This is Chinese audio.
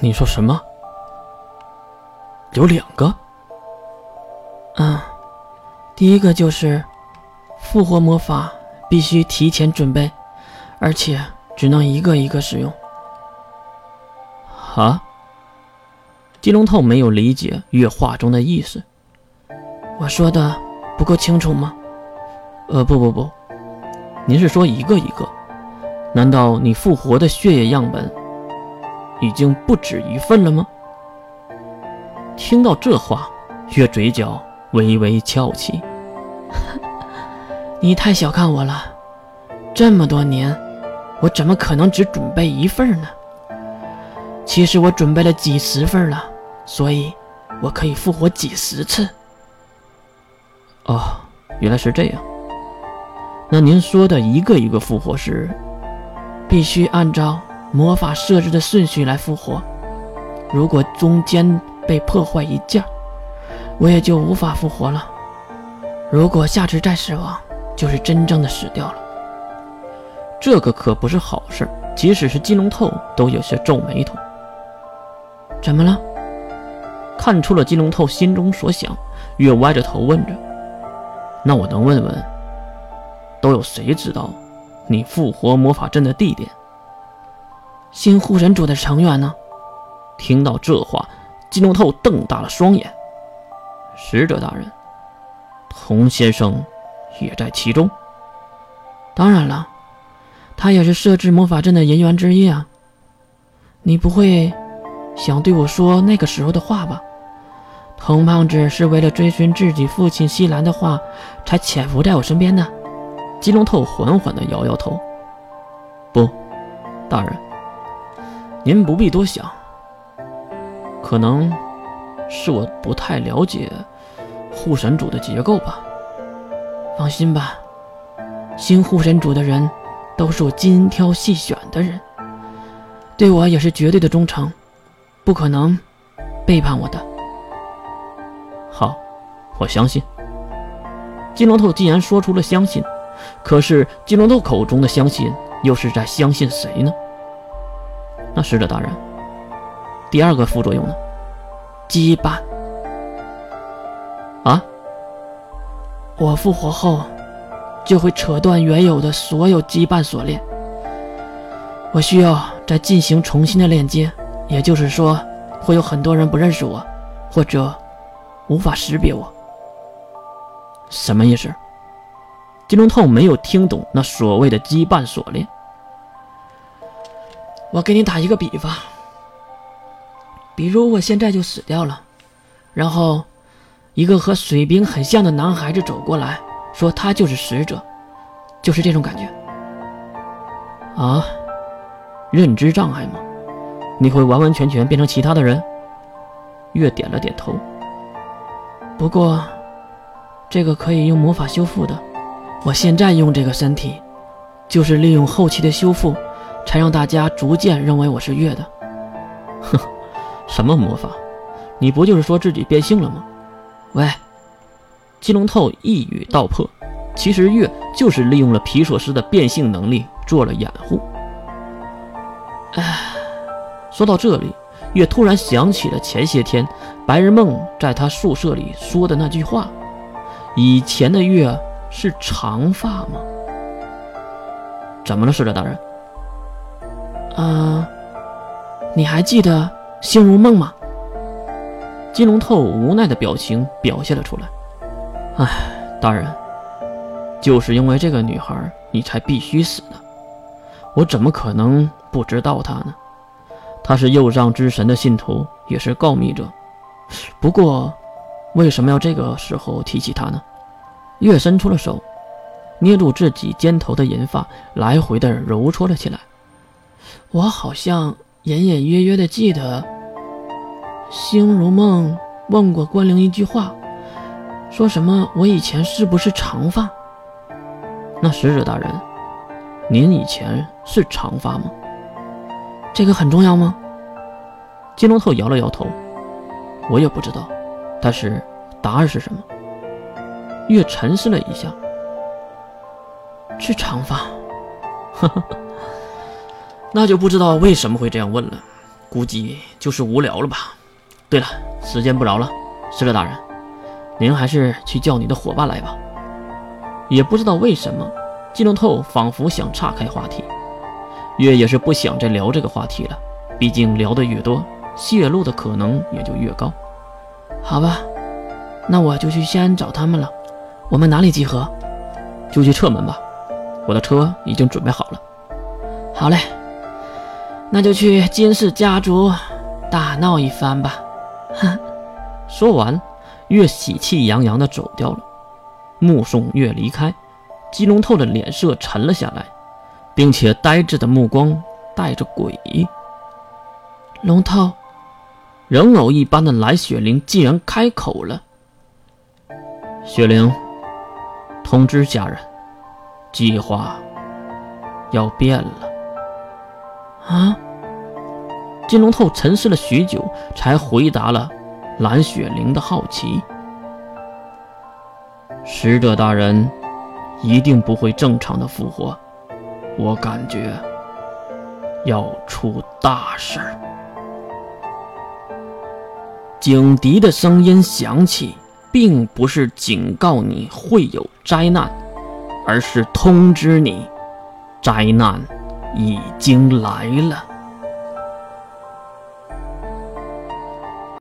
你说什么？有两个？嗯，第一个就是复活魔法必须提前准备，而且只能一个一个使用。啊？金龙透没有理解月话中的意思。我说的不够清楚吗？呃，不不不，您是说一个一个？难道你复活的血液样本已经不止一份了吗？听到这话，月嘴角微微翘起。你太小看我了，这么多年，我怎么可能只准备一份呢？其实我准备了几十份了，所以我可以复活几十次。哦，原来是这样。那您说的一个一个复活是，必须按照魔法设置的顺序来复活。如果中间被破坏一件，我也就无法复活了。如果下次再死亡，就是真正的死掉了。这个可不是好事，即使是金龙透都有些皱眉头。怎么了？看出了金龙透心中所想，月歪着头问着：“那我能问问，都有谁知道你复活魔法阵的地点？新护神主的成员呢？”听到这话，金龙透瞪大了双眼：“使者大人，童先生也在其中？当然了，他也是设置魔法阵的人员之一啊。你不会……”想对我说那个时候的话吧？童胖子是为了追寻自己父亲西兰的话，才潜伏在我身边的。金龙透缓缓地摇摇头：“不，大人，您不必多想。可能是我不太了解护神主的结构吧。放心吧，新护神主的人都是我精挑细选的人，对我也是绝对的忠诚。”不可能背叛我的。好，我相信。金龙头既然说出了相信，可是金龙头口中的相信又是在相信谁呢？那使者大人，第二个副作用呢？羁绊。啊？我复活后就会扯断原有的所有羁绊锁链，我需要再进行重新的链接。也就是说，会有很多人不认识我，或者无法识别我。什么意思？金龙透没有听懂那所谓的羁绊锁链。我给你打一个比方，比如我现在就死掉了，然后一个和水兵很像的男孩子走过来说他就是使者，就是这种感觉。啊，认知障碍吗？你会完完全全变成其他的人？月点了点头。不过，这个可以用魔法修复的。我现在用这个身体，就是利用后期的修复，才让大家逐渐认为我是月的。哼，什么魔法？你不就是说自己变性了吗？喂，金龙透一语道破，其实月就是利用了皮索斯的变性能力做了掩护。唉。说到这里，月突然想起了前些天白日梦在他宿舍里说的那句话：“以前的月是长发吗？”怎么了，使者大人？啊，你还记得星如梦吗？金龙透无奈的表情表现了出来。唉，大人，就是因为这个女孩，你才必须死的。我怎么可能不知道她呢？她是右上之神的信徒，也是告密者。不过，为什么要这个时候提起她呢？月伸出了手，捏住自己肩头的银发，来回的揉搓了起来。我好像隐隐约约的记得，星如梦问过关灵一句话，说什么我以前是不是长发？那使者大人，您以前是长发吗？这个很重要吗？金龙头摇了摇头，我也不知道。但是答案是什么？月沉思了一下，是长发。呵呵，那就不知道为什么会这样问了。估计就是无聊了吧。对了，时间不饶了，使者大人，您还是去叫你的伙伴来吧。也不知道为什么，金龙透仿佛想岔开话题，月也是不想再聊这个话题了。毕竟聊得越多，泄露的可能也就越高。好吧，那我就去先找他们了。我们哪里集合？就去侧门吧。我的车已经准备好了。好嘞，那就去金氏家族大闹一番吧。哼！说完，月喜气洋洋地走掉了。目送月离开，金龙透的脸色沉了下来，并且呆滞的目光带着诡异。龙透，人偶一般的蓝雪玲竟然开口了：“雪玲，通知家人，计划要变了。”啊！金龙透沉思了许久，才回答了蓝雪玲的好奇。使者大人一定不会正常的复活，我感觉要出大事儿。警笛的声音响起，并不是警告你会有灾难，而是通知你，灾难已经来了。